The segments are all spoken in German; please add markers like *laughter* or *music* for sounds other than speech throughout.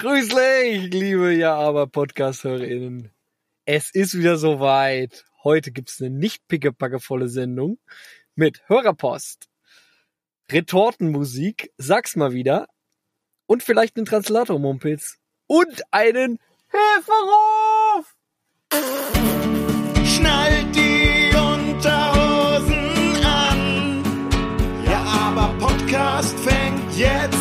Grüßlich, liebe Ja aber Podcast-HörerInnen. Es ist wieder soweit. Heute gibt's eine nicht pickepackevolle Sendung mit Hörerpost, Retortenmusik, sag's mal wieder, und vielleicht einen Translator-Mumpitz und einen Hilferuf! Schnallt die Unterhosen an. Ja, aber Podcast fängt jetzt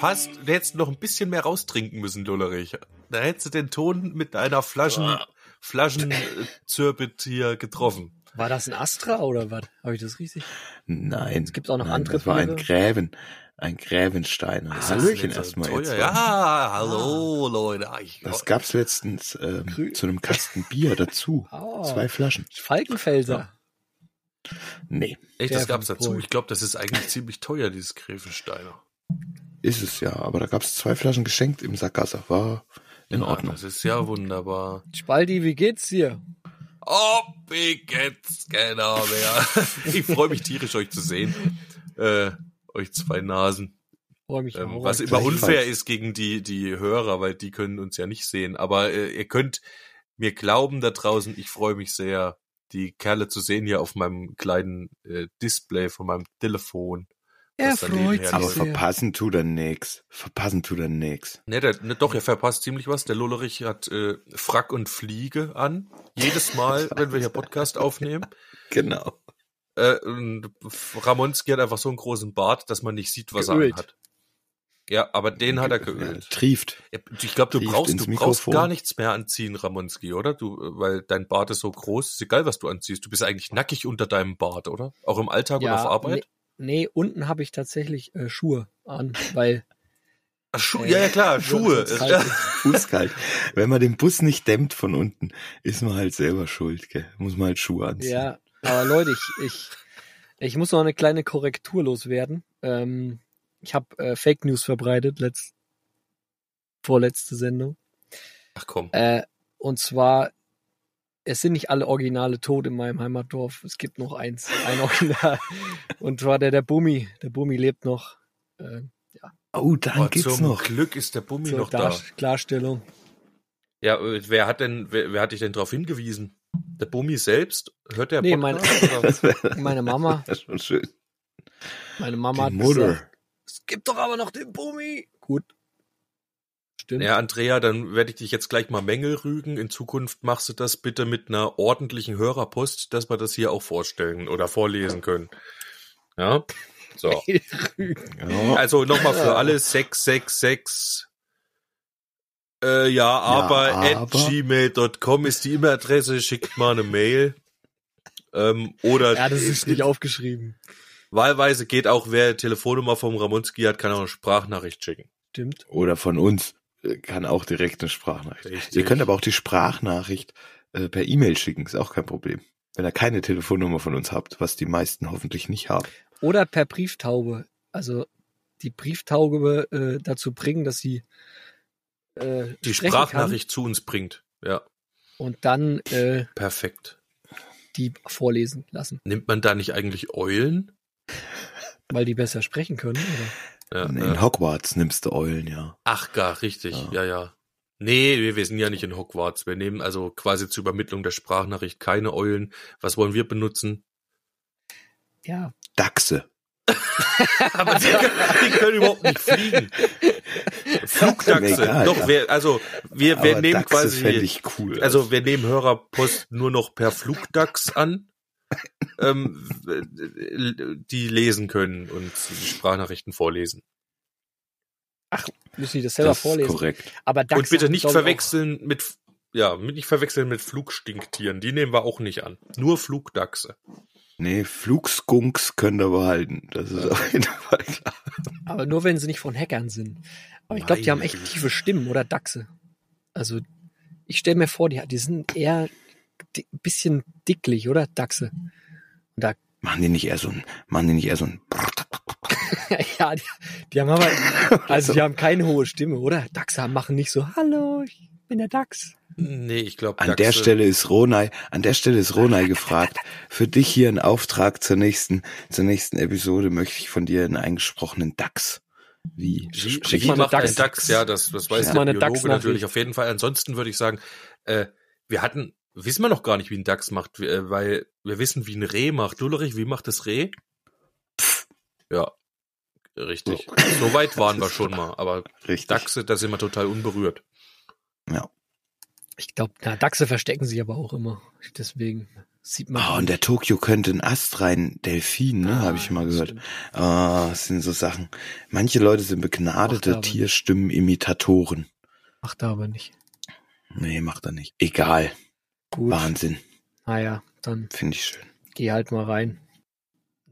fast. Du hättest noch ein bisschen mehr raustrinken müssen, Lullerich. Da hättest du den Ton mit einer Flaschen, Flaschenzürbit hier getroffen. War das ein Astra oder was? Habe ich das richtig? Nein. Es gibt auch noch nein, andere Das war ein. Gräben. Ein Gräbenstein. Das Hallöchen erstmal. teuer? jetzt. Ja, hallo, Leute. Ah, Ich, Das gab's letztens ähm, Grü- zu einem Kasten Bier dazu. Oh. *laughs* Zwei Flaschen. Falkenfelser. Nee, echt, das gab's dazu. Ich glaube, das ist eigentlich ziemlich teuer, dieses Gräfensteiner. Ist es ja. Aber da gab's zwei Flaschen geschenkt im Sackgasse. War in Ja, Ordnung. Das ist ja wunderbar. Spaldi, wie geht's dir? Oh, wie geht's genau mehr. *laughs* Ich freue mich tierisch, euch zu sehen. Äh, euch zwei Nasen. Freue mich Ähm, auch. was immer unfair ist gegen die, die Hörer, weil die können uns ja nicht sehen. Aber äh, ihr könnt mir glauben da draußen, ich freue mich sehr, die Kerle zu sehen hier auf meinem kleinen äh, Display von meinem Telefon. Er freut sich Aber verpassen tut er nix. Verpassen tut er nix. Ne, der, ne, doch, er verpasst ziemlich was. Der Lullerich hat äh, Frack und Fliege an. Jedes Mal, *laughs* wenn wir hier Podcast aufnehmen. Genau. Äh, und Ramonski hat einfach so einen großen Bart, dass man nicht sieht, was Geölt. er hat. Ja, aber den hat er geölt. Ja, trieft. Ja, Ich glaube, du Trieft brauchst, du brauchst gar nichts mehr anziehen, Ramonski, oder? Du, weil dein Bart ist so groß, ist egal, was du anziehst. Du bist eigentlich nackig unter deinem Bart, oder? Auch im Alltag und auf Arbeit? Nee, nee unten habe ich tatsächlich äh, Schuhe an, weil Ach, Schuhe, äh, ja, ja, klar, *laughs* Schuhe. kalt ist. *laughs* Fußkalt. Wenn man den Bus nicht dämmt von unten, ist man halt selber schuld, gell? Muss man halt Schuhe anziehen. Ja, aber Leute, ich, ich, ich muss noch eine kleine Korrektur loswerden. Ähm, ich habe äh, Fake News verbreitet, letzt, vorletzte Sendung. Ach komm. Äh, und zwar, es sind nicht alle Originale tot in meinem Heimatdorf. Es gibt noch eins, ein Original. *laughs* Und zwar der, der Bummi. Der Bummi lebt noch. Äh, Oh, dann Oh, geht's zum noch. Glück ist der Bummi zur noch Dar da. Klarstellung. Ja, äh, wer hat denn, wer, wer hat dich denn darauf hingewiesen? Der Bummi selbst? Hört der Nee, Podcast? *laughs* wäre Meine Mama, das wär schon schön. meine Mama Die hat Mutter. gesagt, es gibt doch aber noch den Bummi. Gut. Stimmt. Ja, Andrea, dann werde ich dich jetzt gleich mal Mängel rügen. In Zukunft machst du das bitte mit einer ordentlichen Hörerpost, dass wir das hier auch vorstellen oder vorlesen können. Ja. So. *laughs* Ja. Also nochmal für alle 666. Äh, ja, aber, aber- at gmail.com ist die E-Mail-Adresse, schickt mal eine Mail. Ähm, oder ja, das ist nicht aufgeschrieben. wahlweise geht auch, wer Telefonnummer vom Ramonski hat, kann auch eine Sprachnachricht schicken. Stimmt. Oder von uns kann auch direkt eine Sprachnachricht. Richtig. Ihr könnt aber auch die Sprachnachricht äh, per E-Mail schicken, ist auch kein Problem. Wenn ihr keine Telefonnummer von uns habt, was die meisten hoffentlich nicht haben. Oder per Brieftaube. Also die Brieftaube äh, dazu bringen, dass sie äh, Die Sprachnachricht zu uns bringt. Ja, kann und dann äh, perfekt. die vorlesen lassen, Nimmt man da nicht eigentlich Eulen? weil die besser sprechen können. Oder? Ja, In äh, Hogwarts nimmst du Eulen, ja. Ach gar, richtig. Ja. Ja, ja. Nee, wir, wir sind ja nicht in Hogwarts. Wir nehmen also quasi zur Übermittlung der Sprachnachricht keine Eulen. Was wollen wir benutzen? Ja, Dachse. *laughs* Aber die, können- die können überhaupt nicht fliegen. Flugdachse. Egal, Doch, ja. wir, also wir, wir Aber nehmen Dachse quasi, ich cool. also wir nehmen Hörerpost nur noch per Flugdachs an. Ähm, die lesen können und die Sprachnachrichten vorlesen. Müssen die das selber Das vorlesen. korrekt. Aber DAX und bitte nicht verwechseln mit, ja, nicht verwechseln mit Flugstinktieren. Die nehmen wir auch nicht an. Nur Flugdachse. Nee, Flugskunks können wir behalten. Das ist auf jeden Fall klar. Aber nur wenn sie nicht von Hackern sind. Aber ich glaube, die haben echt tiefe Stimmen oder Dachse. Also ich stelle mir vor, die, die sind eher bisschen dicklich, oder? Dachse. Und da, Machen die nicht eher so ein, machen die nicht eher so ein, *laughs* ja, die, die haben aber, *laughs* also die haben keine hohe Stimme, oder? Dachse machen nicht so, hallo, ich bin der Dachs. Nee, ich glaube, an der Stelle ist Ronay, an der Stelle ist Ronay gefragt. *laughs* Für dich hier ein Auftrag zur nächsten, zur nächsten Episode möchte ich von dir einen eingesprochenen Dachs. Wie? Sprich wie mal eine macht ein Dachs- DAX? Ja, das, das weiß Ja. der Biologe natürlich auf jeden Fall. Ansonsten würde ich sagen, äh, wir hatten, wissen wir noch gar nicht, wie ein DAX macht, äh, weil wir wissen, wie ein Reh macht. Lullerich, wie macht das Reh? Ja, richtig. So weit waren wir *laughs* schon mal, aber Richtig. Dachse, da sind wir total unberührt. Ja. Ich glaube, na, Dachse verstecken sich aber auch immer. Deswegen sieht man. Oh, und der Tokio könnte ein astrein Delfin, ne, habe ich mal gehört. Ah, das sind so Sachen. Manche Leute sind begnadete er. Tierstimmen-Imitatoren. Macht er aber nicht. Nee, macht er nicht. Egal. Gut. Wahnsinn. Naja, dann Finde ich schön. geh halt mal rein.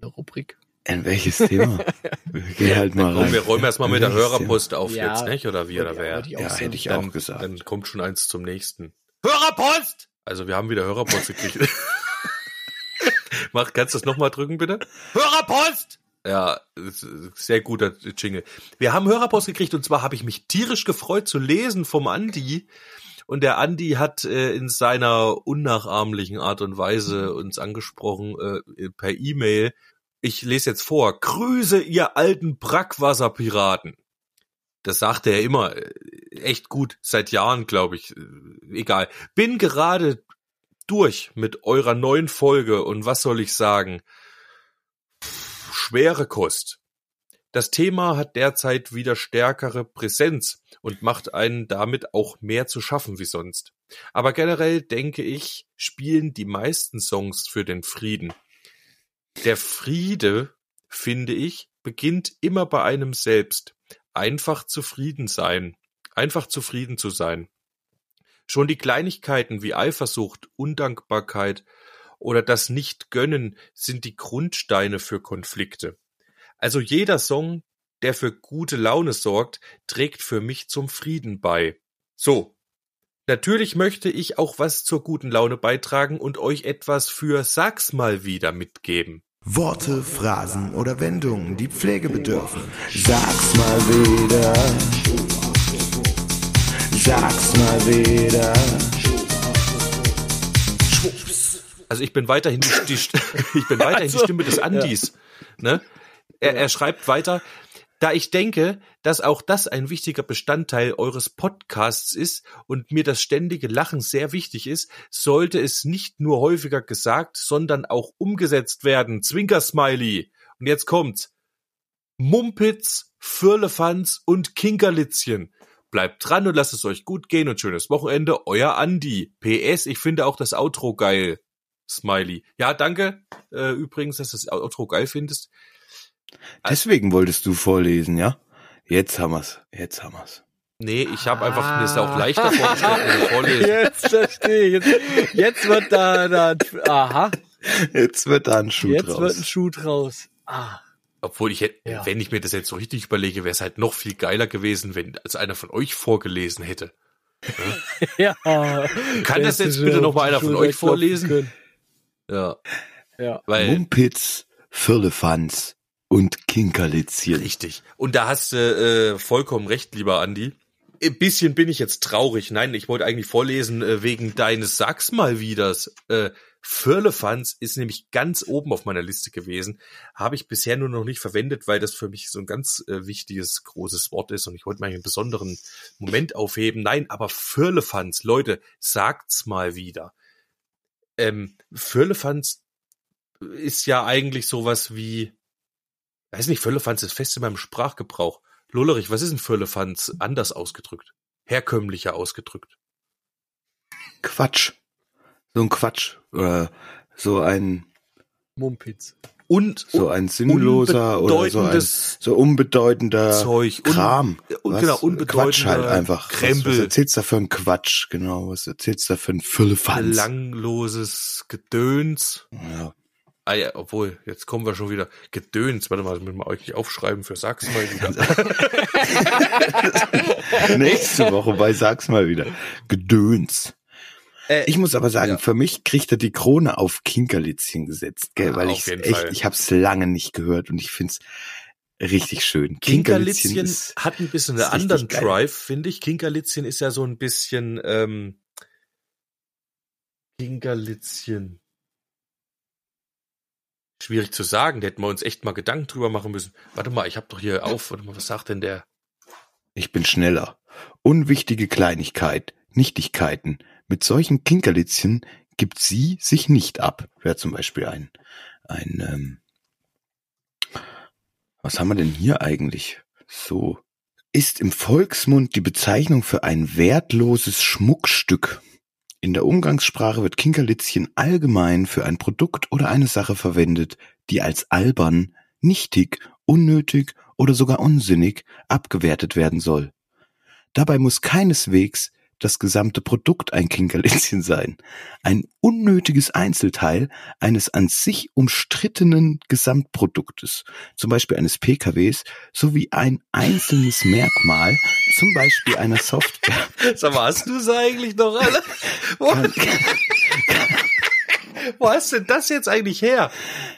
Eine Rubrik. In welches Thema? *laughs* Geh halt mal Komm, rein. wir räumen erstmal mit der Hörerpost auf Ja. jetzt, nicht? Oder wie, oder Ja, wer? Ja, sagen. hätte ich Dann, auch gesagt. dann kommt schon eins zum nächsten. Hörerpost! Also wir haben wieder Hörerpost gekriegt. *laughs* Mach, kannst du das nochmal drücken, bitte? Hörerpost! Ja, sehr guter Jingle. Wir haben Hörerpost gekriegt und zwar habe ich mich tierisch gefreut zu lesen vom Andi. Und der Andi hat äh, in seiner unnachahmlichen Art und Weise uns angesprochen äh, per E-Mail. Ich lese jetzt vor. Grüße, ihr alten Brackwasserpiraten. Das sagte er immer. äh, Echt gut. Seit Jahren, glaube ich. Äh, Egal. Bin gerade durch mit eurer neuen Folge und was soll ich sagen? Pff, Schwere Kost. Das Thema hat derzeit wieder stärkere Präsenz und macht einen damit auch mehr zu schaffen wie sonst. Aber generell denke ich, spielen die meisten Songs für den Frieden. Der Friede, finde ich, beginnt immer bei einem selbst. Einfach zufrieden sein. Einfach zufrieden zu sein. Schon die Kleinigkeiten wie Eifersucht, Undankbarkeit oder das Nicht-Gönnen sind die Grundsteine für Konflikte. Also jeder Song, der für gute Laune sorgt, trägt für mich zum Frieden bei. So. Natürlich möchte ich auch was zur guten Laune beitragen und euch etwas für Sag's mal wieder mitgeben. Worte, Phrasen oder Wendungen, die Pflege bedürfen. Sag's mal wieder. Sag's mal wieder. Also ich bin weiterhin die, die *laughs* ich bin weiterhin die Also, Stimme des Andis. Ne? Er, er schreibt weiter, da ich denke, dass auch das ein wichtiger Bestandteil eures Podcasts ist und mir das ständige Lachen sehr wichtig ist, sollte es nicht nur häufiger gesagt, sondern auch umgesetzt werden. Zwinker-Smiley. Und jetzt kommt's. Mumpitz, Firlefanz und Kinkerlitzchen. Bleibt dran und lasst es euch gut gehen und schönes Wochenende. Euer Andi. PS, ich finde auch das Outro geil. Smiley. Ja, danke. Äh, übrigens, dass du das Outro geil findest. Deswegen wolltest du vorlesen, ja? Jetzt haben wir's. Jetzt haben wir's. Nee, ich habe einfach, mir ist auch Ah. leichter vorgestellt, wenn ich vorlese. *laughs* Jetzt verstehe ich. Jetzt, jetzt wird da, da, aha, Jetzt wird da ein Schuh jetzt draus. wird ein Schuh draus. Ah, Obwohl ich hätte, Ja. wenn ich mir das jetzt so richtig überlege, wäre es halt noch viel geiler gewesen, wenn als einer von euch vorgelesen hätte. *laughs* ja. Kann das jetzt bitte noch mal einer von euch vorlesen? Ja, Ja. weil Mumpitz, Firlefanz und Kinkerlitzchen. richtig. Und da hast du äh, vollkommen recht, lieber Andi. Ein bisschen bin ich jetzt traurig. Nein, ich wollte eigentlich vorlesen äh, wegen deines Sag's mal wieders. Äh, Firlefanz ist nämlich ganz oben auf meiner Liste gewesen. Habe ich bisher nur noch nicht verwendet, weil das für mich so ein ganz äh, wichtiges, großes Wort ist und ich wollte mal einen besonderen Moment aufheben. Nein, aber Firlefanz, Leute, sagt's mal wieder. Ähm, Firlefanz ist ja eigentlich sowas wie, weiß nicht, Firlefanz ist fest in meinem Sprachgebrauch. Lullerich, was ist ein Firlefanz anders ausgedrückt? Herkömmlicher ausgedrückt. Quatsch. So ein Quatsch. Oder so ein, Mumpitz. Und So ein sinnloser oder so ein so unbedeutender Zeug. Kram. un- Was? genau, unbedeutender Quatsch halt einfach. Krempel. Was, was erzählst du da für ein Quatsch? Genau, was erzählst du da für ein Füllefanz? belangloses Gedöns. Ja. Ah ja, obwohl, jetzt kommen wir schon wieder. Gedöns, warte mal, das müssen wir euch nicht aufschreiben für Sag's mal wieder. *laughs* Nächste Woche bei Sag's mal wieder. Gedöns. Äh, Ich muss aber sagen, Ja. für mich kriegt er die Krone auf Kinkerlitzchen gesetzt, gell, Ah, weil ich echt, Fall. ich hab's lange nicht gehört und ich find's richtig schön. Kinkerlitzchen ist, hat ein bisschen einen anderen. Drive, finde ich. Kinkerlitzchen ist ja so ein bisschen, ähm, Kinkerlitzchen. Schwierig zu sagen, da hätten wir uns echt mal Gedanken drüber machen müssen. Warte mal, ich habe doch hier auf, warte mal, was sagt denn der? ich bin schneller. Unwichtige Kleinigkeit, Nichtigkeiten. Mit solchen Kinkerlitzchen gibt sie sich nicht ab. Wäre zum Beispiel ein, ein, ähm, was haben wir denn hier eigentlich? So. Ist im Volksmund die Bezeichnung für ein wertloses Schmuckstück. In der Umgangssprache wird Kinkerlitzchen allgemein für ein Produkt oder eine Sache verwendet, die als albern, nichtig, unnötig oder sogar unsinnig abgewertet werden soll. Dabei muss keineswegs das gesamte Produkt ein Kinkerlitzchen sein. Ein unnötiges Einzelteil eines an sich umstrittenen Gesamtproduktes, zum Beispiel eines PKWs, sowie ein einzelnes Merkmal, zum Beispiel einer Software. *laughs* Sag mal, hast du sie eigentlich noch alle? *laughs* Wo, Kann, *laughs* wo hast denn das jetzt eigentlich her?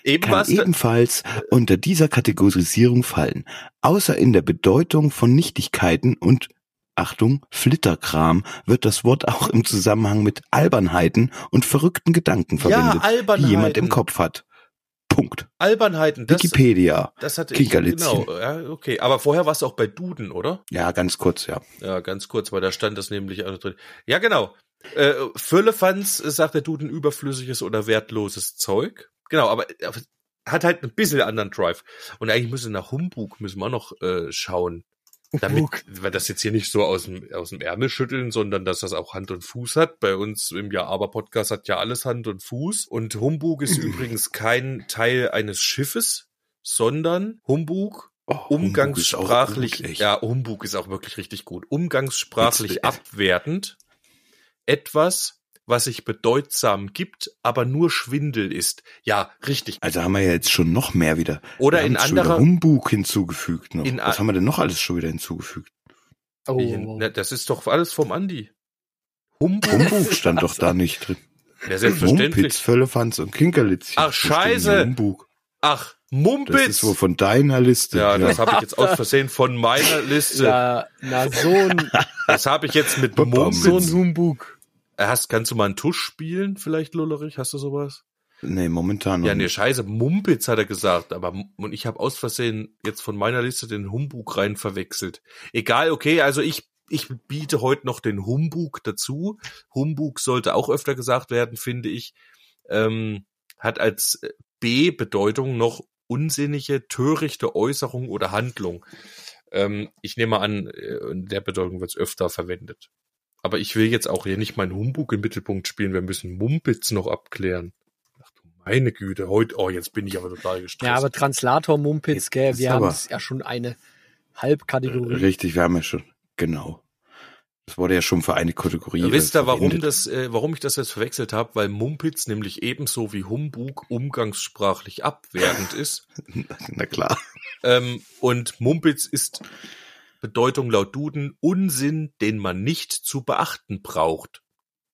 Eben kann ebenfalls unter dieser Kategorisierung fallen, außer in der Bedeutung von Nichtigkeiten und Achtung, Flitterkram wird das Wort auch im Zusammenhang mit Albernheiten und verrückten Gedanken ja, verwendet, die Albernheiten. jemand im Kopf hat. Punkt. Albernheiten, das, Wikipedia. das hatte ich, genau, ja, okay. Aber vorher warst du auch bei Duden, oder? Ja, ganz kurz, ja. Ja, ganz kurz, weil da stand das nämlich auch drin. Ja, genau. Äh, Füllefanz, sagt der Duden, überflüssiges oder wertloses Zeug. Genau, aber hat halt ein bisschen anderen Drive. Und eigentlich müssen nach Humbug müssen wir auch noch äh, schauen. Damit wir das jetzt hier nicht so aus dem, aus dem Ärmel schütteln, sondern dass das auch Hand und Fuß hat. Bei uns im Ja Aber Podcast hat ja alles Hand und Fuß. Und Humbug ist *clears throat* übrigens kein Teil eines Schiffes, sondern Humbug Oh, Humbug umgangssprachlich, echt. ja, Humbug ist auch wirklich richtig gut. Umgangssprachlich abwertend. Etwas, was sich bedeutsam gibt, aber nur Schwindel ist. Ja, richtig. Also haben wir ja jetzt schon noch mehr wieder. Oder Wir in anderer, Humbug hinzugefügt noch. In Was haben wir denn noch alles schon wieder hinzugefügt? Oh, das ist doch alles vom Andi. Humbug? Humbug stand doch da nicht drin. Ja, selbstverständlich. Mumpitz, Völlefanz und Kinkerlitzchen. Ach, Scheiße. Humbug. Ach, Das Mumpitz. ist wohl von deiner Liste. ja, das habe ich jetzt aus Versehen von meiner Liste. ja, na, so ein, Das habe ich jetzt mit bam. so Mumpitz. ein Humbug. Hast, kannst du mal einen Tusch spielen, vielleicht, Lullerich? Hast du sowas? Nee, momentan noch Ja, nee, nicht. scheiße, Mumpitz hat er gesagt, aber und ich habe aus Versehen jetzt von meiner Liste den Humbug rein verwechselt. Egal, okay, also ich ich biete heute noch den Humbug dazu. Humbug sollte auch öfter gesagt werden, finde ich. Ähm, hat als äh, B-Bedeutung noch unsinnige, törichte Äußerung oder Handlung. Ähm, ich nehme an, äh, in der Bedeutung wird es öfter verwendet. Aber ich will jetzt auch hier nicht meinen Humbug im Mittelpunkt spielen. Wir müssen Mumpitz noch abklären. Ach du meine Güte, heute, oh, jetzt bin ich aber total gestresst. Ja, aber Translator Mumpitz, gell, wir haben ja schon eine Halbkategorie. Richtig, wir haben ja schon, genau. Das wurde ja schon für eine Kategorie. Ja, wisst ihr, warum das, äh, warum ich das jetzt verwechselt habe? Weil Mumpitz nämlich ebenso wie Humbug umgangssprachlich abwertend ist. *laughs* Na klar. Ähm, und Mumpitz ist Bedeutung laut Duden Unsinn, den man nicht zu beachten braucht.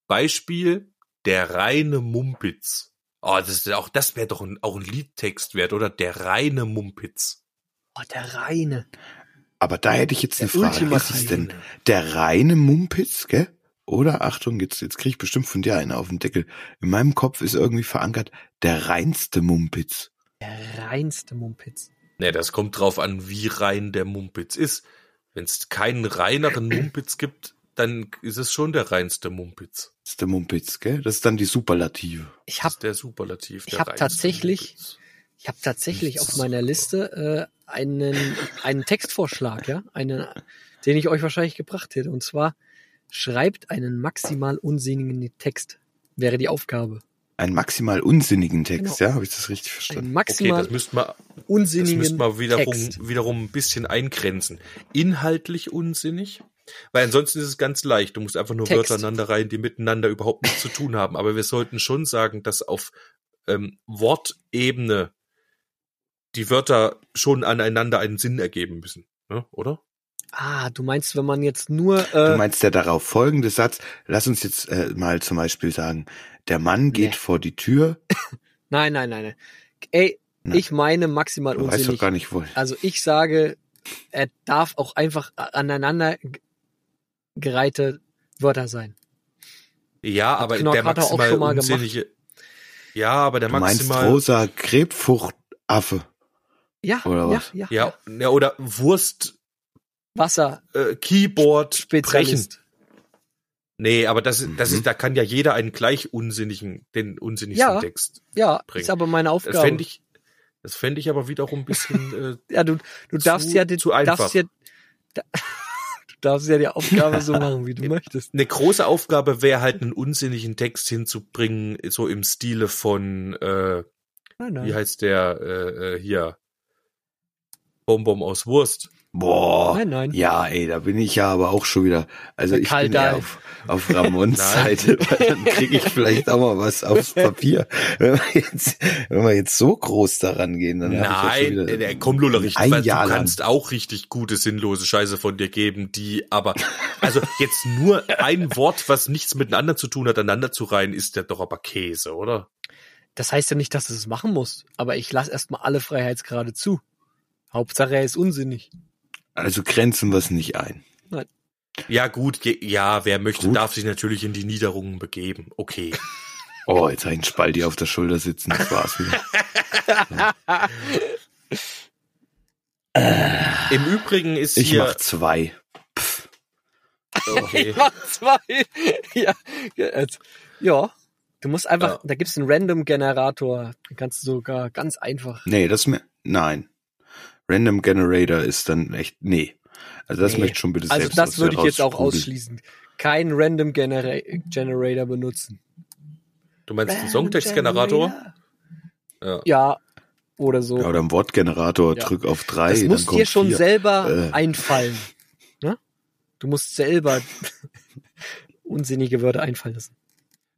Beispiel der reine Mumpitz. Oh, das ist auch, das wäre doch ein, auch ein Liedtext wert, oder? Der reine Mumpitz. Oh, der reine. Aber da hätte ich jetzt eine Der Frage. Was ist denn der reine Mumpitz, gell? Oder Achtung, jetzt, jetzt krieg ich bestimmt von dir einen auf den Deckel. In meinem Kopf ist irgendwie verankert der reinste Mumpitz. Der reinste Mumpitz. Ne, das kommt drauf an, wie rein der Mumpitz ist. Wenn es keinen reineren Mumpitz gibt, dann ist es schon der reinste Mumpitz. Das ist der Mumpitz, gell? Das ist dann die Superlative. Ich Das habe ist der Superlativ. ich der hab reinste tatsächlich- Mumpitz. ich hab tatsächlich auf meiner Liste äh, einen, einen Textvorschlag, ja, einen, den ich euch wahrscheinlich gebracht hätte. Und zwar schreibt einen maximal unsinnigen Text. Wäre die Aufgabe. Einen maximal unsinnigen Text, Genau. ja? Habe ich das richtig Ein verstanden? Okay, maximal das müsste man, das unsinnigen müsste man wiederum, Text. wiederum ein bisschen eingrenzen. Inhaltlich unsinnig? Weil ansonsten ist es ganz leicht. Du musst einfach nur Text. Wörter aneinander rein, die miteinander überhaupt nichts zu tun haben. Aber wir sollten schon sagen, dass auf ähm, Wortebene die Wörter schon aneinander einen Sinn ergeben müssen. Ne? Oder? Ah, du meinst, wenn man jetzt nur Du äh, meinst der darauf folgende Satz, lass uns jetzt äh, mal zum Beispiel sagen, der Mann geht Nee. vor die Tür. *laughs* Nein, nein, nein, nein. Ey, Nein. ich meine maximal Du weißt doch unsinnig. gar nicht, wo. Also ich sage, er darf auch einfach aneinander gereihte Wörter sein. Ja, aber Knock der hat er auch maximal schon mal unsinnige. Ja, aber der Du meinst maximal. rosa Krebfruchtaffe. Ja, Oder ja, was? ja, ja, ja, oder Wurst, Wasser, äh, Keyboard, brechen. Spezialist. Nee, aber das, das ist, da kann ja jeder einen gleich unsinnigen, den unsinnigsten Ja. Text. Ja, Bringen. ist aber meine Das Aufgabe. fände ich, das fände ich aber wiederum ein bisschen, *laughs* äh, ja, du, du darfst zu- ja, den, zu einfach. darfst ja, da, *laughs* du darfst ja die Aufgabe so machen, wie du möchtest. eine große Aufgabe wäre halt einen unsinnigen Text hinzubringen, so im Stile von, äh, Nein, nein. wie heißt der, äh, äh, hier, Bonbon aus Wurst. Boah. Nein, nein. Ja, ey, da bin ich ja aber auch schon wieder. Also ich bin Kaldal. eher auf, auf Ramons Nein. *laughs* Seite, weil dann kriege ich vielleicht auch mal was aufs Papier. Wenn wir jetzt, wenn wir jetzt so groß daran gehen, dann hab ich ja Nein, schon wieder äh, komm Lullerich, ein weil du Jahr lang. kannst auch richtig gute, sinnlose Scheiße von dir geben, die aber, also jetzt nur ein Wort, was nichts miteinander zu tun hat, aneinander zu reihen, ist ja doch aber Käse, oder? Das heißt ja nicht, dass du es machen musst, aber ich lasse erstmal alle Freiheitsgrade zu. Hauptsache, er ist unsinnig. Also grenzen wir es nicht ein. Ja, gut, je, ja, wer möchte, Gut. darf sich natürlich in die Niederungen begeben. Okay. *laughs* Oh, jetzt habe ich einen Spalti auf der Schulter sitzen, das war's wieder. *laughs* Im Übrigen ist Ich hier. mach zwei. okay. *laughs* Ich mach zwei. ja, jetzt. ja. Du musst einfach, Ja. da gibt's einen Random-Generator. Den kannst du sogar ganz einfach. Nee, das mir. Nein. Random Generator ist dann echt. Nee. Also das Nee. möchte ich schon bitte Also selbst das aus würde ich jetzt auch ausschließen. Kein Random Genera Generator benutzen. Du meinst einen Songtextgenerator? Ja. Ja, oder so. Ja, oder ein Wortgenerator, Ja. drück auf drei. das dann muss kommt dir schon vier. selber Äh. einfallen. Ne? Du musst selber *laughs* unsinnige Wörter einfallen lassen.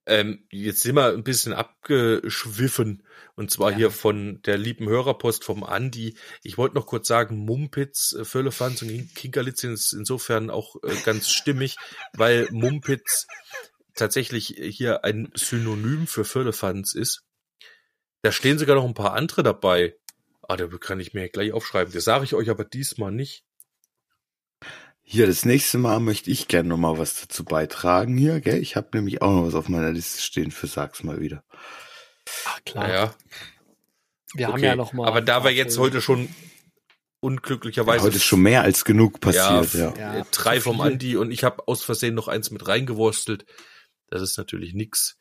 Ähm, jetzt sind wir ein bisschen abgeschwiffen. Und zwar Ja. hier von der lieben Hörerpost vom Andi. Ich wollte noch kurz sagen, Mumpitz, äh, Völlefanz und Kin- Kinkerlitzchen ist insofern auch äh, ganz stimmig, weil Mumpitz tatsächlich hier ein Synonym für Völlefanz ist. Da stehen sogar noch ein paar andere dabei. Ah, da kann ich mir gleich aufschreiben. Das sage ich euch aber diesmal nicht. Hier, das nächste Mal möchte ich gerne noch mal was dazu beitragen hier, gell? Ich habe nämlich auch noch was auf meiner Liste stehen für Sag's mal wieder. Ach klar. Naja, Wir haben okay. ja noch mal. aber da wir jetzt heute schon unglücklicherweise Heute ist schon mehr als genug passiert, ja. Ja, äh, drei vom. Andi und ich habe aus Versehen noch eins mit reingewurstelt. Das ist natürlich nix.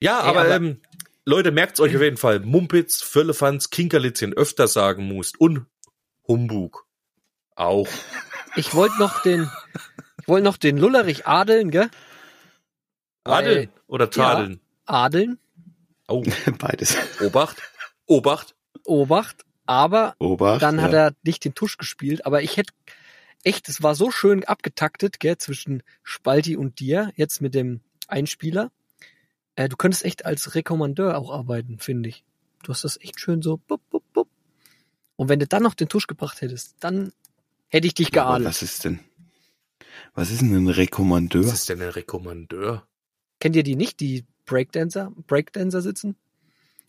Ja, Ey, aber, aber- ähm, Leute, merkt's euch auf jeden Fall. Mumpitz, Völlefanz, Kinkerlitzchen öfter sagen musst und Humbug. Auch. Ich wollte noch den, ich wollte noch den Lullerich adeln, gell? Adeln oder tadeln? Adeln, Oh, *laughs* Beides. Obacht. Obacht. Obacht, aber Obacht. dann ja. hat er nicht den Tusch gespielt, aber ich hätte echt, es war so schön abgetaktet, gell, zwischen Spalti und dir, jetzt mit dem Einspieler. Äh, du könntest echt als Rekommandeur auch arbeiten, finde ich. Du hast das echt schön so, bup, bup, bup. Und wenn du dann noch den Tusch gebracht hättest, dann hätte ich dich geadelt. was ist denn? Was ist denn ein Rekommandeur? Was ist denn ein Rekommandeur? Kennt ihr die nicht, die Breakdancer, Breakdancer sitzen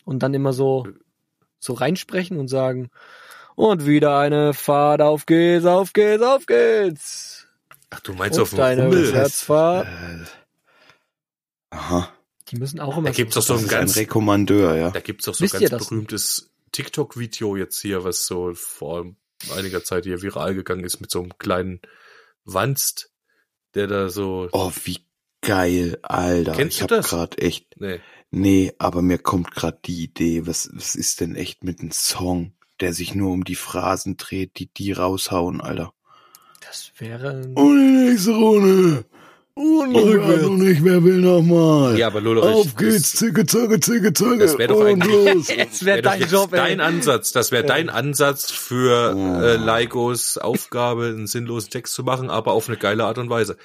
und dann immer so, so reinsprechen und sagen, und wieder eine Fahrt, auf geht's, auf geht's, auf geht's. Ach, du meinst Und auf dem deine Rummel? Herz- Herzfahrt. Äh, aha. Die müssen auch immer Da gibt's doch so ein ein ganz, Rekommandeur, ja. da gibt's doch so ihr ganz berühmtes TikTok-Video jetzt hier, was so vor einiger Zeit hier viral gegangen ist mit so einem kleinen Wanst, der da so, Oh, wie geil, Alter. Kennst ich du hab das? grad echt, nee, nee, aber mir kommt grad die Idee, was, was ist denn echt mit einem Song, der sich nur um die Phrasen dreht, die die raushauen, Alter. Das wäre, die nächste Runde. Und rückwärts. Und nicht mehr will nochmal. Ja, aber Lullerich, Auf geht's, das- zicke, zacke, zicke, zacke. Das wär doch und eigentlich- los. Es *laughs* Wär wäre doch dein jetzt Job, ey. dein Ansatz. Das wäre dein Ansatz für Oh. äh, Leigos Aufgabe, einen sinnlosen Text zu machen, aber auf eine geile Art und Weise.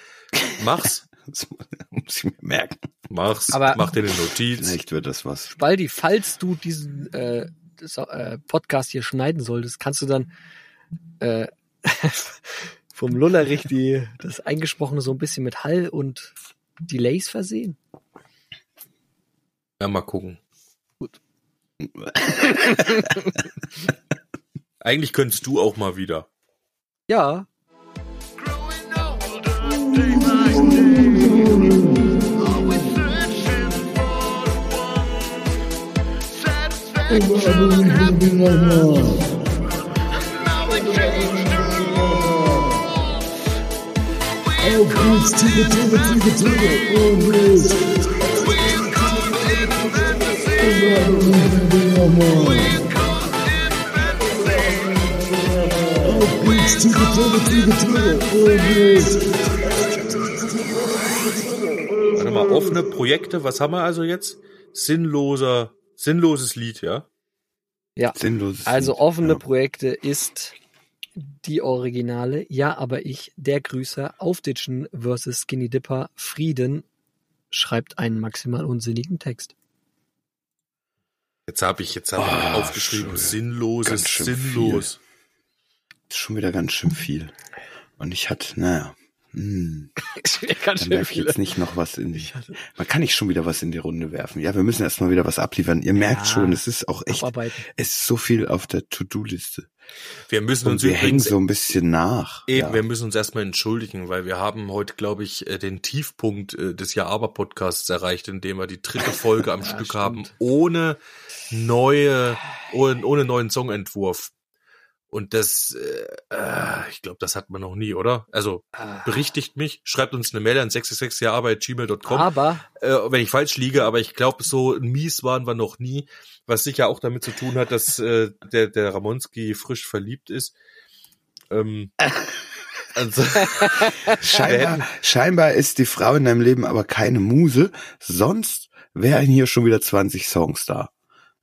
Mach's, *laughs* Das muss ich mir merken. mach's, Aber- mach dir eine Notiz. Vielleicht wird das was. Spaldi, falls du diesen äh, das, äh, Podcast hier schneiden solltest, kannst du dann äh, *laughs* vom Lullerich die, das Eingesprochene so ein bisschen mit Hall und Delays versehen. Ja, mal gucken. Gut. *laughs* Eigentlich könntest du auch mal wieder. Ja, Auf geht's, zicke, zacke, zicke, zacke. Und los. Auf geht's. Und. Warte mal, offene Projekte, was haben wir also jetzt? Sinnloser, sinnloses Lied, ja? ja. Sinnloses Also Lied, offene ja. Projekte ist die Originale. Ja, aber ich, der Grüßer, Aufditschen versus Skinny Dipper, Frieden, schreibt einen maximal unsinnigen Text. Jetzt habe ich, jetzt habe ich Ah, aufgeschrieben, sinnloses, sinnlos. ist schon wieder ganz schön viel. Und ich hatte, naja, hm, *laughs* dann werfe ich jetzt nicht noch was in die. Man kann nicht schon wieder was in die Runde werfen. Ja, wir müssen erstmal wieder was abliefern. Ihr merkt Ja, schon, es ist auch echt, abarbeiten. es ist so viel auf der To-Do-Liste. Wir müssen Und uns wir hängen so ein bisschen nach. Eben, ja. wir müssen uns erstmal entschuldigen, weil wir haben heute, glaube ich, äh, den Tiefpunkt äh, des Ja aber Podcasts erreicht, indem wir die dritte Folge am *laughs* Ja, Stück stimmt. haben, ohne neue, ohne, ohne neuen Songentwurf. Und das, äh, äh, ich glaube, das hat man noch nie, oder? Also Ah. berichtigt mich, schreibt uns eine Mail an 666jaarbeit.gmail.com, Aber äh, wenn ich falsch liege, aber ich glaube, so mies waren wir noch nie, was sicher auch damit zu tun hat, dass äh, der, der Ramonski frisch verliebt ist. Ähm, *laughs* also, Scheinbar, scheinbar ist die Frau in deinem Leben aber keine Muse, sonst wären hier schon wieder 20 Songs da.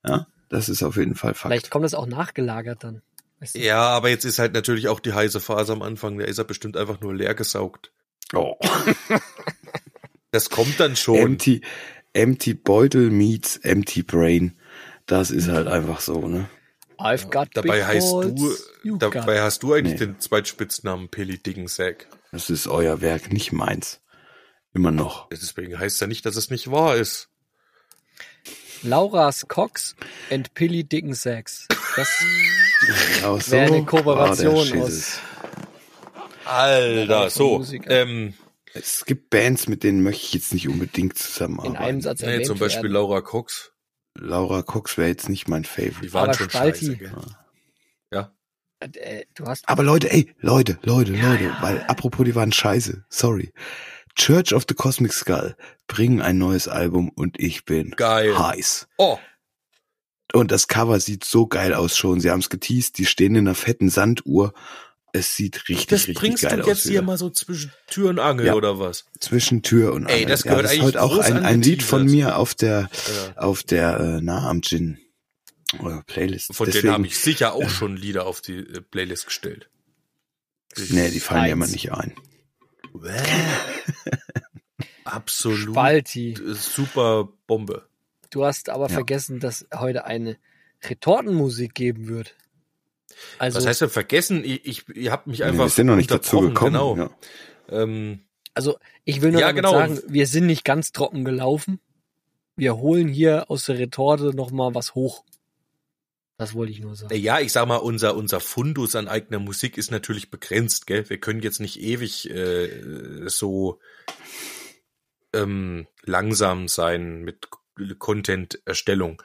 Ja, das ist auf jeden Fall Fakt. vielleicht kommt das auch nachgelagert dann. Weißt du? Ja, aber jetzt ist halt natürlich auch die heiße Phase am Anfang. Da ist er bestimmt einfach nur leer gesaugt. Oh. *laughs* Das kommt dann schon. Empty, empty Beutel meets empty Brain. Das ist halt einfach so, ne? I've got Dabei heißt balls, du, dabei got- hast du eigentlich Nee. den Zweitspitznamen Pilly Dickensack. Das ist euer Werk, nicht meins. Immer noch. Deswegen heißt ja nicht, dass es nicht wahr ist. Laura's Cox and Pilly Dickensax. Das Genau so wäre eine war Kooperation der aus. Alter, so. Ähm, Es gibt Bands, mit denen möchte ich jetzt nicht unbedingt in zusammenarbeiten. einem Satz nee, zum Beispiel werden. Laura Cox. Laura Cox wäre jetzt nicht mein Favorite. Die waren Aber schon Spalti. scheiße. Gell? Ja. Äh, Du hast Aber Leute, ey, Leute, Leute, Leute, weil apropos, die waren scheiße, sorry. Church of the Cosmic Skull bringen ein neues Album und ich bin Geil. heiß. Oh, Und das Cover sieht so geil aus schon. Sie haben es geteased, die stehen in einer fetten Sanduhr. Es sieht richtig, das richtig bringst geil du aus. jetzt hier wieder. mal so zwischen Tür und Angel Ja. oder was? Zwischen Tür und Ey, Angel. das gehört ja, das eigentlich ist heute auch ein, ein Lied von mir auf der, Ja. auf der äh, nah am Gin äh, Playlist. Von denen Deswegen- habe ich sicher auch *laughs* schon Lieder auf die äh, Playlist gestellt. Nee, die fallen mir Eins. immer nicht ein. *laughs* Absolut Spalti. super Bombe. Du hast aber Ja. vergessen, dass heute eine Retortenmusik geben wird. Also, Was heißt denn vergessen? Ich, ich, ihr habt mich Nee, einfach wir sind noch nicht dazu gekommen. Genau. Ja. Ähm, also ich will nur Ja, damit genau. sagen, wir sind nicht ganz trocken gelaufen. Wir holen hier aus der Retorte noch mal was hoch. Das wollte ich nur sagen. ja, ich sag mal, unser, unser Fundus an eigener Musik ist natürlich begrenzt, gell? Wir können jetzt nicht ewig äh, so ähm, langsam sein mit Content-Erstellung.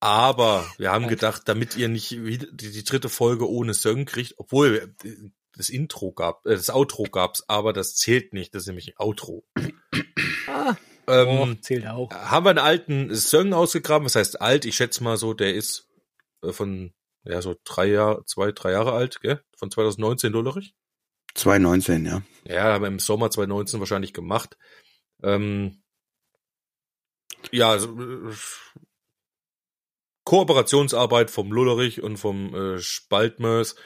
Aber wir haben gedacht, damit ihr nicht die, die dritte Folge ohne Song kriegt, obwohl äh, das Intro gab, äh, das Outro gab's, aber das zählt nicht, das ist nämlich ein Outro. Ah, Ähm, oh, zählt auch. haben wir einen alten Song ausgegraben, was heißt alt? Ich schätze mal so, der ist äh, von, ja, so drei Jahre, zwei, drei Jahre alt, gell? Von 2019, Lullerich? 2019, ja. Ja, haben wir im Sommer 2019 wahrscheinlich gemacht. Ähm, ja, also, äh, Kooperationsarbeit vom Lullerich und vom äh, Spaltmörs.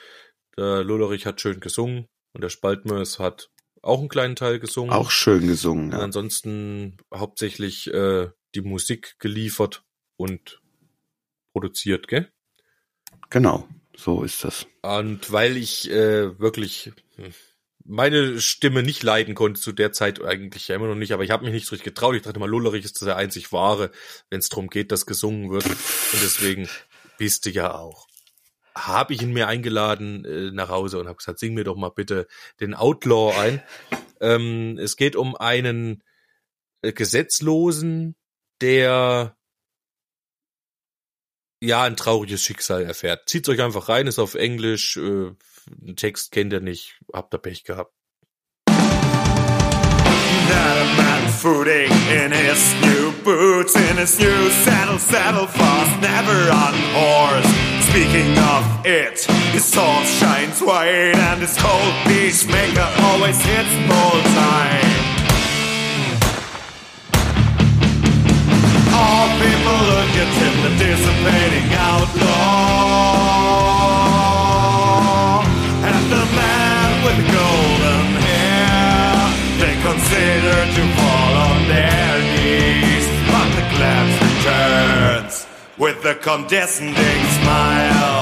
Der Lullerich hat schön gesungen und der Spaltmörs hat auch einen kleinen Teil gesungen. Auch schön gesungen, Und ja. ansonsten hauptsächlich äh, die Musik geliefert und produziert, gell? Genau, so ist das. Und weil ich äh, wirklich meine Stimme nicht leiden konnte zu der Zeit eigentlich ja immer noch nicht, aber ich habe mich nicht so richtig getraut. Ich dachte mal, Lullerich ist der einzig wahre, wenn es darum geht, dass gesungen wird. Und deswegen bist du ja auch. Habe ich ihn mir eingeladen äh, nach Hause und habe gesagt, sing mir doch mal bitte den Outlaw ein. Ähm, es geht um einen äh, Gesetzlosen, der ja ein trauriges Schicksal erfährt. Zieht euch einfach rein, ist auf Englisch, äh, den Text kennt ihr nicht, habt ihr Pech gehabt. Not a man footing in his new boots, in his new saddle, saddle fast, never on horse. Speaking of it, his horse shines white, and his cold peacemaker always hits bullseye. All people look at him, the dissipating outlaw. And the man with the golden hair, they consider to fall on their knees. But the glance returns with a condescending smile.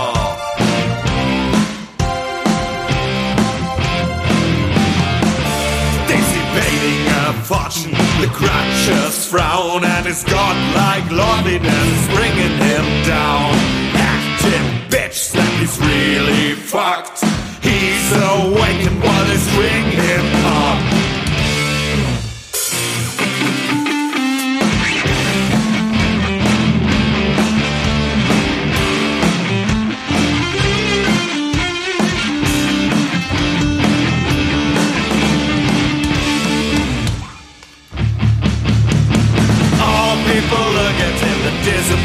Fortune, the crutches frown, and his godlike lordliness is bringing him down. Acting bitch that he's really fucked. He's awakened while they string him up.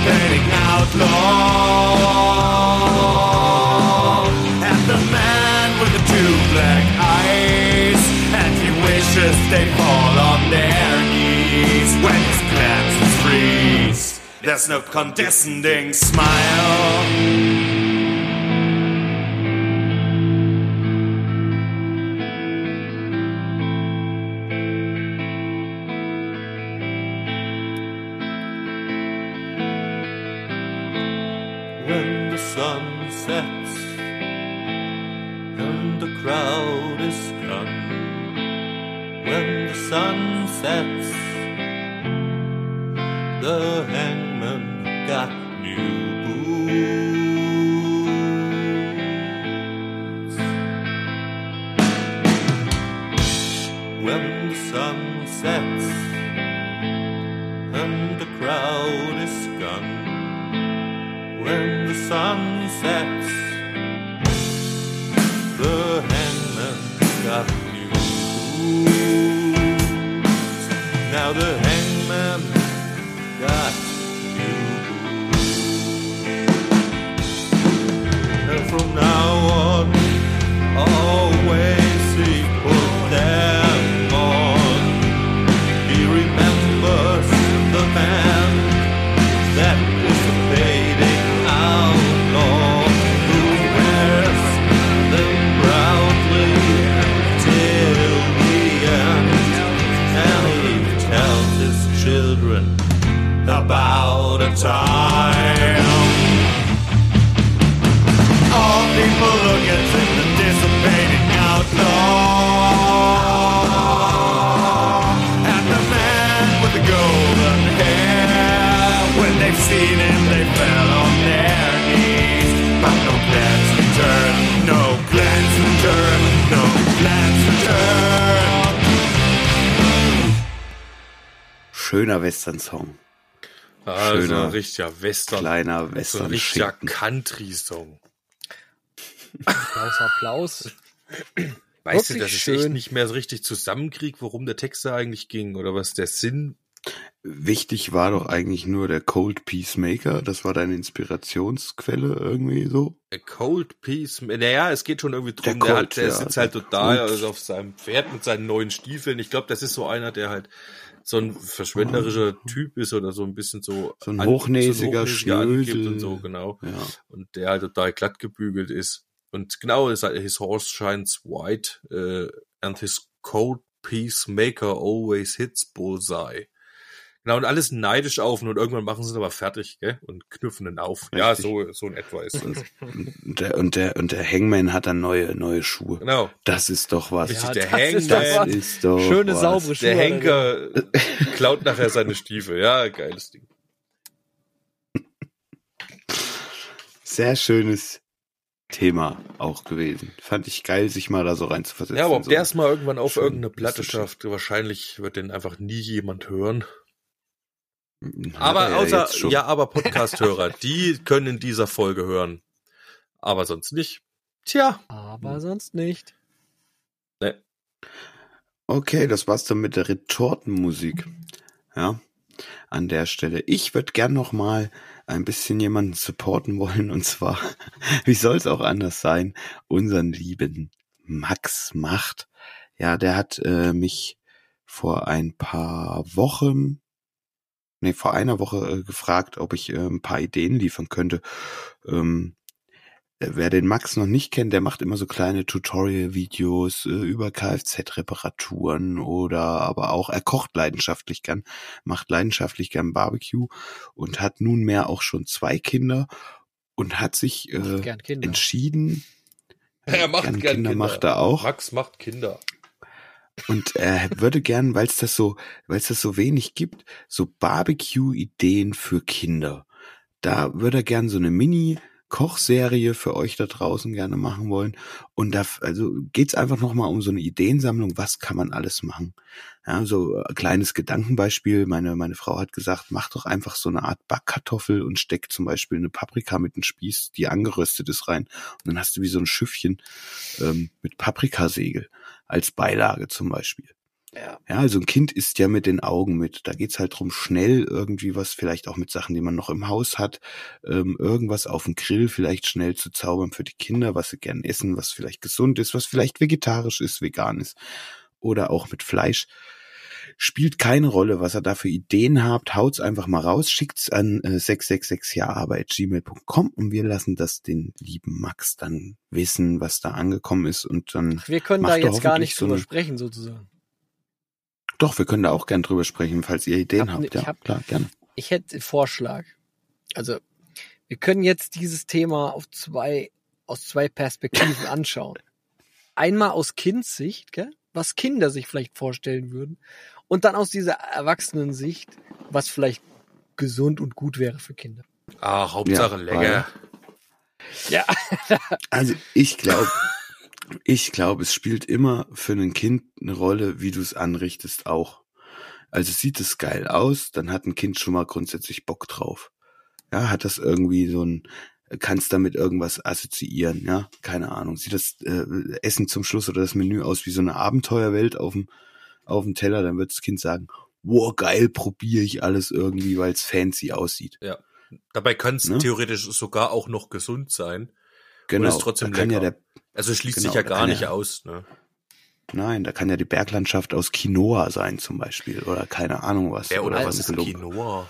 Dissipating outlaw. And the man with the two black eyes. And he wishes they fall on their knees. When his glances freeze, there's no condescending smile. When the sun sets and the crowd is gone. When the sun sets, the hangman Schöner Western-Song. Also Schöner, ein richtiger Western. Kleiner so ein Western. richtiger. Country-Song. Applaus, Applaus. Weißt du, Wirklich dass ich echt nicht mehr so richtig zusammenkrieg, worum der Text da eigentlich ging oder was der Sinn wichtig war doch eigentlich nur der Cold Peacemaker. Das war deine Inspirationsquelle irgendwie so. A Cold Piece. Naja, es geht schon irgendwie drum. Der Der, Colt, hat, der ja, sitzt halt total also auf seinem Pferd mit seinen neuen Stiefeln. Ich glaube, das ist so einer, der halt so ein verschwenderischer Typ ist oder so ein bisschen so So ein hochnäsiger angibt Schnösel. und so, genau. Ja. Und der halt total glatt gebügelt ist. Und genau, ist halt, his horse shines white äh, and his cold peacemaker always hits bullseye. Genau, und alles neidisch auf und irgendwann machen sie ihn aber fertig, gell? Und knüpfen ihn auf. Ja, Richtig. so, so in etwa ist das. Und der, und der, und der Hangman hat dann neue, neue Schuhe. genau. Das ist doch was. Richtig, Ja, der das ist Hangman. doch das was. ist doch Schöne, was. saubere Schuhe. Der Henker *laughs* klaut nachher seine Stiefel. Ja, geiles Ding. Sehr schönes Thema auch gewesen. Fand ich geil, sich mal da so reinzuversetzen. Ja, aber ob so. der es mal irgendwann auf irgendeine Platte schafft, wahrscheinlich wird den einfach nie jemand hören. Aber er ja außer, ja, aber Podcast-Hörer, *laughs* die können in dieser Folge hören. Aber sonst nicht. Tja. Aber sonst nicht. Ne. Okay, das war's dann mit der Retortenmusik. Ja, an der Stelle. Ich würde gern noch mal ein bisschen jemanden supporten wollen und zwar, *laughs* wie soll es auch anders sein, unseren lieben Max Macht. Ja, der hat äh, mich vor ein paar Wochen, nee, vor einer Woche äh, gefragt, ob ich äh, ein paar Ideen liefern könnte. Ähm, äh, Wer den Max noch nicht kennt, der macht immer so kleine Tutorial-Videos äh, über Kfz-Reparaturen oder aber auch, er kocht leidenschaftlich gern, macht leidenschaftlich gern Barbecue und hat nunmehr auch schon zwei Kinder und hat sich äh, entschieden, Er macht gern gern Kinder Kinder. macht er auch. Max macht Kinder. Und er würde gern, weil es das so, weil es das so wenig gibt, so Barbecue-Ideen für Kinder. Da würde er gern so eine Mini-Kochserie für euch da draußen gerne machen wollen. Und da, also geht's einfach nochmal um so eine Ideensammlung. Was kann man alles machen? Ja, so ein kleines Gedankenbeispiel. Meine, meine Frau hat gesagt, mach doch einfach so eine Art Backkartoffel und steck zum Beispiel eine Paprika mit einem Spieß, die angeröstet ist, rein. Und dann hast du wie so ein Schiffchen ähm, mit Paprikasegel als Beilage zum Beispiel. Ja. Ja, also ein Kind isst ja mit den Augen mit. Da geht's halt drum, schnell irgendwie was, vielleicht auch mit Sachen, die man noch im Haus hat, ähm, irgendwas auf dem Grill vielleicht schnell zu zaubern für die Kinder, was sie gern essen, was vielleicht gesund ist, was vielleicht vegetarisch ist, vegan ist oder auch mit Fleisch. Spielt keine Rolle, was ihr da für Ideen habt. Haut's einfach mal raus, schickt's an äh, 666jahre.gmail.com und wir lassen das den lieben Max dann wissen, was da angekommen ist und dann Wir können da jetzt gar nicht so drüber sprechen, sozusagen. Doch, wir können da auch gern drüber sprechen, falls ihr Ideen Hab- habt. ich Ja, hab- klar, gerne. Ich hätte einen Vorschlag. Also, wir können jetzt dieses Thema auf zwei, aus zwei Perspektiven *laughs* anschauen. Einmal aus Kindssicht, gell? was Kinder sich vielleicht vorstellen würden. Und dann aus dieser Erwachsenensicht, was vielleicht gesund und gut wäre für Kinder. Ah, Hauptsache Ja, lecker. Ja. Also ich glaube, ich glaube, es spielt immer für ein Kind eine Rolle, wie du es anrichtest auch. Also sieht es geil aus, dann hat ein Kind schon mal grundsätzlich Bock drauf. Ja, hat das irgendwie so ein, kannst damit irgendwas assoziieren, ja, keine Ahnung. Sieht das äh, Essen zum Schluss oder das Menü aus wie so eine Abenteuerwelt auf dem, auf dem Teller, dann wird das Kind sagen, wow, geil, probiere ich alles irgendwie, weil es fancy aussieht. Dabei kann es Ne? theoretisch sogar auch noch gesund sein. Genau, ist trotzdem da kann ja lecker. der Also es schließt Genau, sich ja gar nicht ja- aus. Ne? Nein, da kann ja die Berglandschaft aus Quinoa sein zum Beispiel oder keine Ahnung was. Ja, oder oder was ist. Quinoa?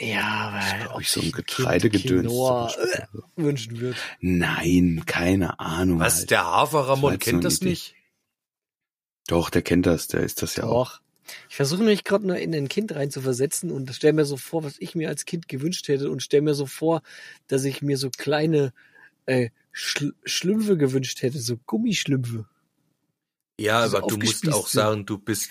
Ja, weil ob ich, so ein Getreidegedöns. Äh, wünschen wird. Nein, keine Ahnung. Was, halt. der Haferramon kennt das Idee. nicht? Doch, der kennt das, der ist das ja auch. Doch. Ich versuche mich gerade nur in ein Kind rein zu versetzen und stell mir so vor, was ich mir als Kind gewünscht hätte und stell mir so vor, dass ich mir so kleine äh, Schl Schlümpfe gewünscht hätte, so Gummischlümpfe. Ja, So aber du musst auch sagen, du bist,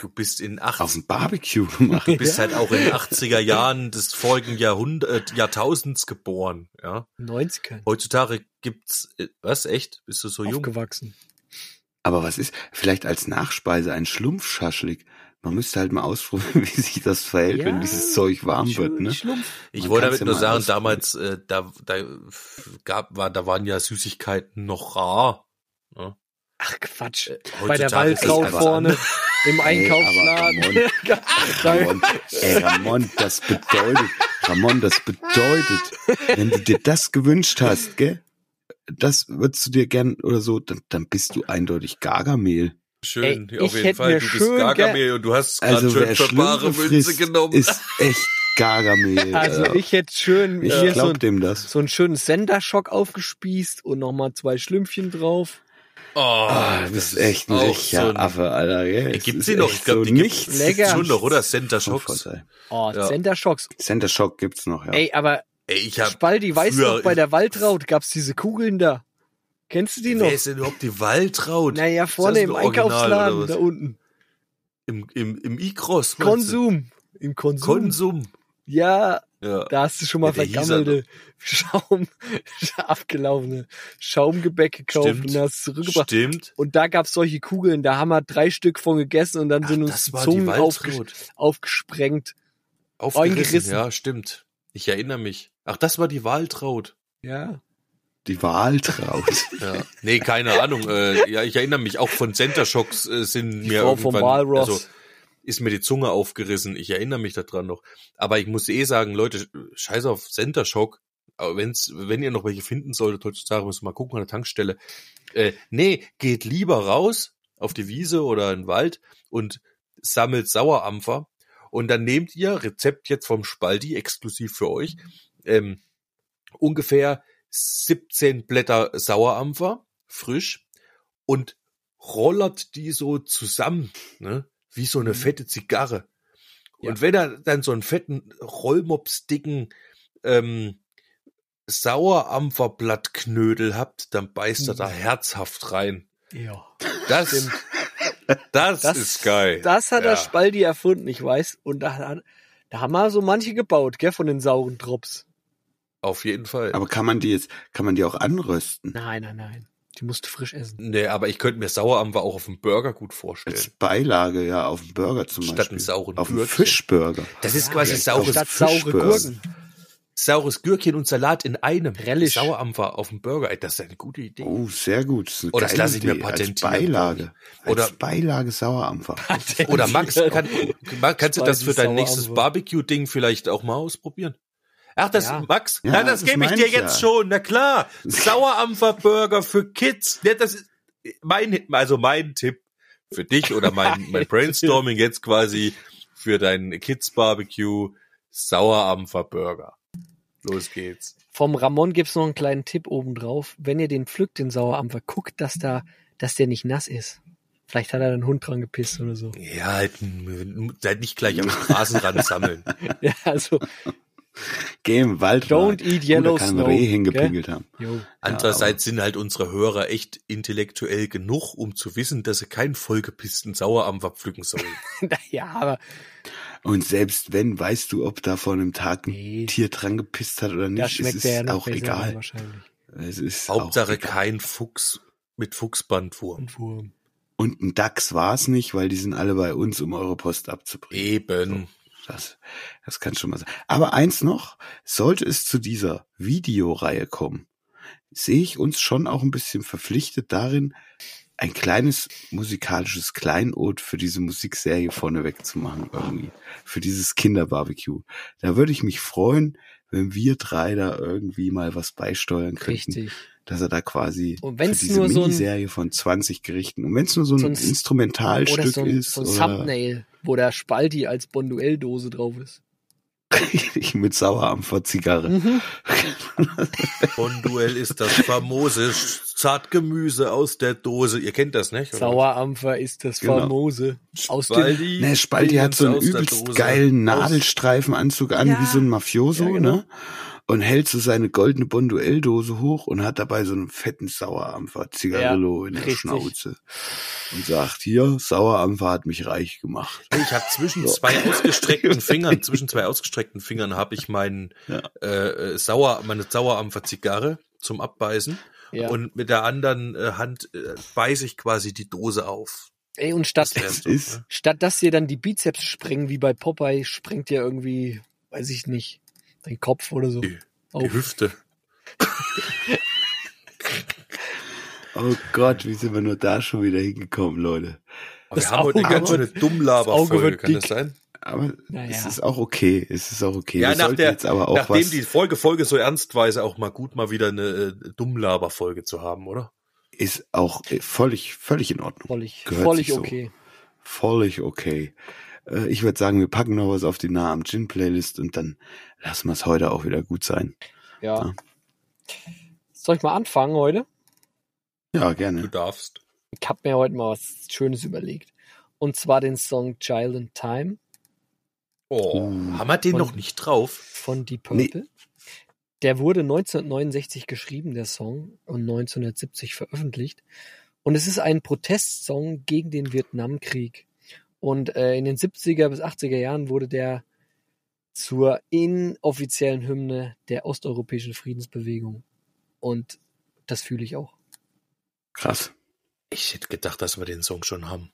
du bist in Auf 80, dem Barbecue *laughs* gemacht. du bist halt auch in 80er Jahren des folgenden Jahrhundert, Jahrtausends geboren, ja. 90er. Heutzutage gibt's, äh, was, echt? Bist du so jung? Aufgewachsen. Aber was ist, vielleicht als Nachspeise ein Schlumpfschaschlik? Man müsste halt mal ausprobieren, *laughs* wie sich das verhält, wenn Ja, dieses Zeug warm Schl- wird, ne? Schlumpf. Ich wollte damit ja nur sagen, damals, äh, da, da gab, war, da waren ja Süßigkeiten noch rar. Ne? Ach Quatsch. Äh, Bei der Waldkraut vorne. *laughs* im Einkaufsladen. *laughs* Ey, Ramon, ey, Ramon, das bedeutet, Ramon, das bedeutet, wenn du dir das gewünscht hast, gell, das würdest du dir gern oder so, dann, dann bist du eindeutig Gargamel. Schön, Ey, auf ich jeden Fall. Du bist schön Gargamel und du hast es gerade Also schön wer für bare Münze genommen. ist echt Gargamel. *laughs* Also Ja. ich hätte schön ich hier so, ein- dem das. so einen schönen Senderschock aufgespießt und nochmal zwei Schlümpfchen drauf. oh, Ah, das bist ist echt ein richtiger so ein- Affe, Alter. Gibt's ist die noch? Ich glaube, so die gibt nichts Lecker. schon noch, oder? Center Shocks. Vorteil. Oh, Ja. Senderschocks. Center Shock gibt's noch, ja. Ey, aber Ey, ich hab Spaldi, weißt du früher- noch, bei der Waldraut gab's diese Kugeln da. Kennst du die noch? Wer ist denn überhaupt die Waldraut? Naja, vorne im Einkaufsladen, da unten. Im, im, im meinst Konsum. Im? Konsum. Konsum. Ja, Ja. da hast du schon mal Ja, hieß vergammelte Schaum, *laughs* abgelaufene Schaumgebäck gekauft Stimmt. und hast zurückgebracht. Stimmt. Und da gab's solche Kugeln, da haben wir drei Stück von gegessen und dann Ach, sind uns die war die Zungen aufges aufgesprengt. Aufgerissen. Eingerissen. Ja, stimmt. Ich erinnere mich. Ach, das war die Waltraut. Ja. Die Waltraut. *laughs* Ja. Nee, keine Ahnung. Äh, ja, ich erinnere mich auch von Center Shocks äh, sind Die mir Frau vom irgendwann, Walross. also ist mir die Zunge aufgerissen. Ich erinnere mich daran noch. Aber ich muss eh sagen, Leute, scheiß auf Center Shock. Aber wenn's, wenn ihr noch welche finden solltet, heutzutage müsst ihr mal gucken an der Tankstelle. Äh, nee, geht lieber raus auf die Wiese oder in den Wald und sammelt Sauerampfer. Und dann nehmt ihr, Rezept jetzt vom Spaldi, exklusiv für euch, ähm, ungefähr 17 Blätter Sauerampfer, frisch, und rollert die so zusammen, ne? wie so eine fette Zigarre. Und Ja. wenn er dann so einen fetten, rollmopsdicken ähm, Sauerampferblattknödel habt, dann beißt er da herzhaft rein. Ja. Das, das, Das- ist geil. Das hat Ja. der Spaldi erfunden, ich weiß. Und da, da haben wir so manche gebaut, gell, von den sauren Drops. Auf jeden Fall. Aber kann man die jetzt, kann man die auch anrösten? Nein, nein, nein. Die musst du frisch essen. nee, aber ich könnte mir Sauerampfer auch auf dem Burger gut vorstellen. Als Beilage, ja, auf dem Burger zum Statt Beispiel. einen sauren auf dem. Fischburger. Das ist Ja, quasi saures, auch Statt saure Fischburger. Gurken. Saures Gürkchen und Salat in einem. Relish. Sauerampfer auf dem Burger. Ey, das ist eine gute Idee. Oh, sehr gut. Das ist eine Oh, das lasse ich mir patentieren, Als Beilage. Oder- als Beilage Sauerampfer. Oder Max, kann, Max, kannst du das für dein nächstes Sauerampfer. Barbecue-Ding vielleicht auch mal ausprobieren? Ach, das, Ja. Max, Ja, na, das, das gebe ich dir ich jetzt ja. schon, na klar. *laughs* Sauerampfer-Burger für Kids. Ja, das ist mein, also mein Tipp für dich oder mein, *laughs* mein Brainstorming jetzt quasi für dein Kids-Barbecue Sauerampfer-Burger. Los geht's. Vom Ramon gibt's noch einen kleinen Tipp oben drauf. Wenn ihr den pflückt, den Sauerampfer, guckt, dass da, dass der nicht nass ist. Vielleicht hat er einen Hund dran gepisst oder so. Ja, halt, halt nicht gleich am Straßenrand sammeln. *laughs* Ja, also, Geh im Wald. Don't eat yellow Gut, da kann ein snow, Reh hingepinkelt haben. jo. Andererseits sind halt unsere Hörer echt intellektuell genug, um zu wissen, dass sie keinen vollgepissten Sauerampfer pflücken sollen. *laughs* ja, aber Und selbst wenn, weißt du, ob da vor einem Tag ein Nee. Tier dran gepisst hat oder nicht, da es schmeckt ist der ja auch egal. wahrscheinlich. Es ist Hauptsache auch egal. kein Fuchs mit Fuchsbandwurm. Und Wurm. Und ein Dachs war's nicht, weil die sind alle bei uns, um eure Post abzubringen. Eben. Das, das kann schon mal sein. Aber eins noch, sollte es zu dieser Videoreihe kommen, sehe ich uns schon auch ein bisschen verpflichtet darin, ein kleines musikalisches Kleinod für diese Musikserie vorneweg zu machen irgendwie. Für dieses Kinderbarbecue. Da würde ich mich freuen, wenn wir drei da irgendwie mal was beisteuern könnten. Richtig. Dass er da quasi Und für wenn's diese nur so ein- Miniserie von 20 Gerichten und wenn es nur so ein, So ein- Instrumentalstück so ein, ist so ein oder Thumbnail, wo der Spalti als Bonduell-Dose drauf ist. Mit Sauerampfer-Zigarre. Mhm. Bonduell ist das famose Zartgemüse aus der Dose. Ihr kennt das, nicht? oder? Sauerampfer ist das Genau. famose. Aus dem, Spaldi, Ne, Spalti hat so einen übelst geilen Nadelstreifenanzug an, Ja. wie so ein Mafioso, Ja, genau. ne? Und hält so seine goldene Bonduell-Dose hoch und hat dabei so einen fetten Sauerampfer Zigarillo in der richtig. Schnauze. Und sagt, hier, Sauerampfer hat mich reich gemacht. Ich habe zwischen zwei ausgestreckten *laughs* Fingern, zwischen zwei ausgestreckten Fingern habe ich meinen Ja. äh, äh, Sauer, meine Sauerampfer Zigarre zum Abbeißen ja. und mit der anderen äh, Hand äh, beiße ich quasi die Dose auf. Ey, und statt, Das so, ist- ne? statt dass dir dann die Bizeps sprengen, wie bei Popeye, sprengt dir irgendwie, weiß ich nicht, dein Kopf oder so. Die- auf. Die Hüfte. *laughs* Oh Gott, wie sind wir nur da schon wieder hingekommen, Leute? Aber Das wir haben heute eine Auge ganz schöne das Auge Dummlaber-Folge, kann das dick. sein? Aber Naja. es ist auch okay. Es ist auch okay. Ja, Wir nach der, jetzt aber auch nachdem was, die Folge Folge so ernstweise auch mal gut mal wieder eine äh, Dummlaber-Folge zu haben, oder? ist auch äh, völlig, völlig in Ordnung. Völlig, Gehört völlig sich so. okay. Völlig okay. Äh, Ich würde sagen, wir packen noch was auf die Nah am Gin Playlist und dann lassen wir es heute auch wieder gut sein. Ja. Ja. Soll ich mal anfangen heute? Ja, Du gerne. darfst. Ich habe mir heute mal was Schönes überlegt. Und zwar den Song Child in Time Oh, Uh. haben wir den Von- noch nicht drauf? von Deep Nee. Purple. Der wurde 1969 geschrieben, der Song, und 1970 veröffentlicht. Und es ist ein Protestsong gegen den Vietnamkrieg. Und äh, in den 70er bis 80er Jahren wurde der zur inoffiziellen Hymne der osteuropäischen Friedensbewegung. Und das fühle ich auch. Krass. Ich hätte gedacht, dass wir den Song schon haben.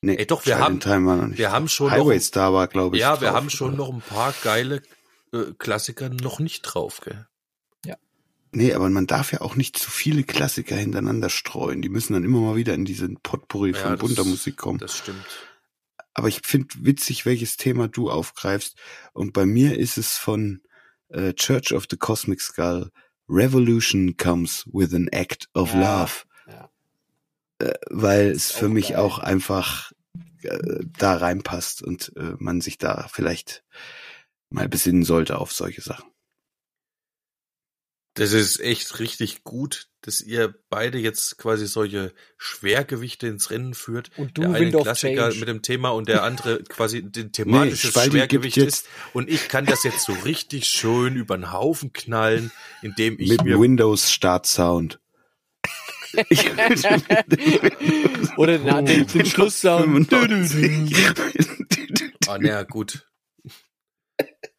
Nee, Ey, doch, wir haben-. Wir haben schon Highway noch, Star war, glaube ich. ja, wir drauf, haben schon oder? noch ein paar geile äh, Klassiker noch nicht drauf, gell? Nee, aber man darf ja auch nicht zu viele Klassiker hintereinander streuen. Die müssen dann immer mal wieder in diesen Potpourri Ja, von das- bunter Musik kommen. Das stimmt. Aber ich finde witzig, welches Thema du aufgreifst. Und bei mir ist es von äh, Church of the Cosmic Skull. Revolution comes with an act of Ja, love. ja. Äh, weil es für mich geil. auch einfach äh, da reinpasst und äh, man sich da vielleicht mal besinnen sollte auf solche Sachen. Das ist echt richtig gut, dass ihr beide jetzt quasi solche Schwergewichte ins Rennen führt. Und du, der eine Klassiker Change. mit dem Thema und der andere *laughs* quasi den thematisches gibt Schwergewicht ist. Und ich kann das jetzt so richtig schön über den Haufen knallen, indem ich Mit mir Windows Start Sound. *laughs* Oder den, den, den Schlusssound. 95. *laughs* Ah, naja, gut.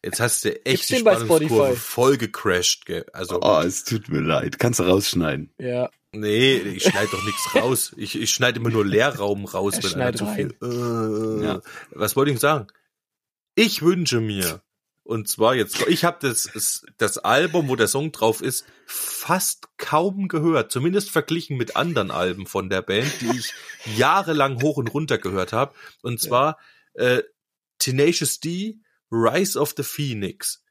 Jetzt hast du echt die Spannungskurve voll gecrashed, gell? Also, Oh, es tut mir leid. Kannst du rausschneiden. Ja, nee, ich schneide doch nichts *laughs* raus. Ich, ich schneide immer nur Leerraum raus, Er wenn einer zu viel. Äh, Ja. Was wollte ich sagen? Ich wünsche mir, und zwar jetzt, ich habe das, das, das Album, wo der Song drauf ist, fast kaum gehört, zumindest verglichen mit anderen Alben von der Band, die ich jahrelang hoch und runter gehört habe. Und zwar äh, Tenacious D, Rise of the Phoenix.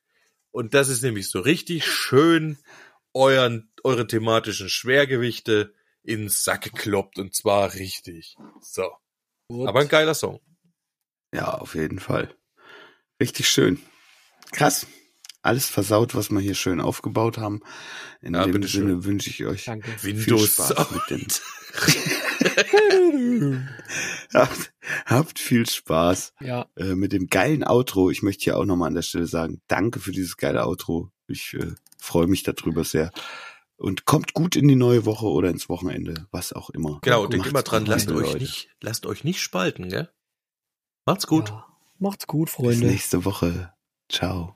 Und das ist nämlich so richtig schön euren, eure thematischen Schwergewichte ins Sack gekloppt und zwar richtig. So. gut. Aber ein geiler Song. Ja, auf jeden Fall. Richtig schön. Krass. Alles versaut, was wir hier schön aufgebaut haben. In Ja, dem. Sinne wünsche ich euch Danke. viel Windows Spaß mit dem. *laughs* *laughs* habt, habt viel Spaß Ja, äh, mit dem geilen Outro. Ich möchte hier auch nochmal an der Stelle sagen, danke für dieses geile Outro. Ich äh, freue mich darüber sehr. Und kommt gut in die neue Woche oder ins Wochenende, was auch immer. Genau, denkt immer dran, lasst euch nicht, lasst euch nicht spalten, gell? Macht's gut. Ja. Macht's gut, Bis Freunde. nächste Woche. Ciao.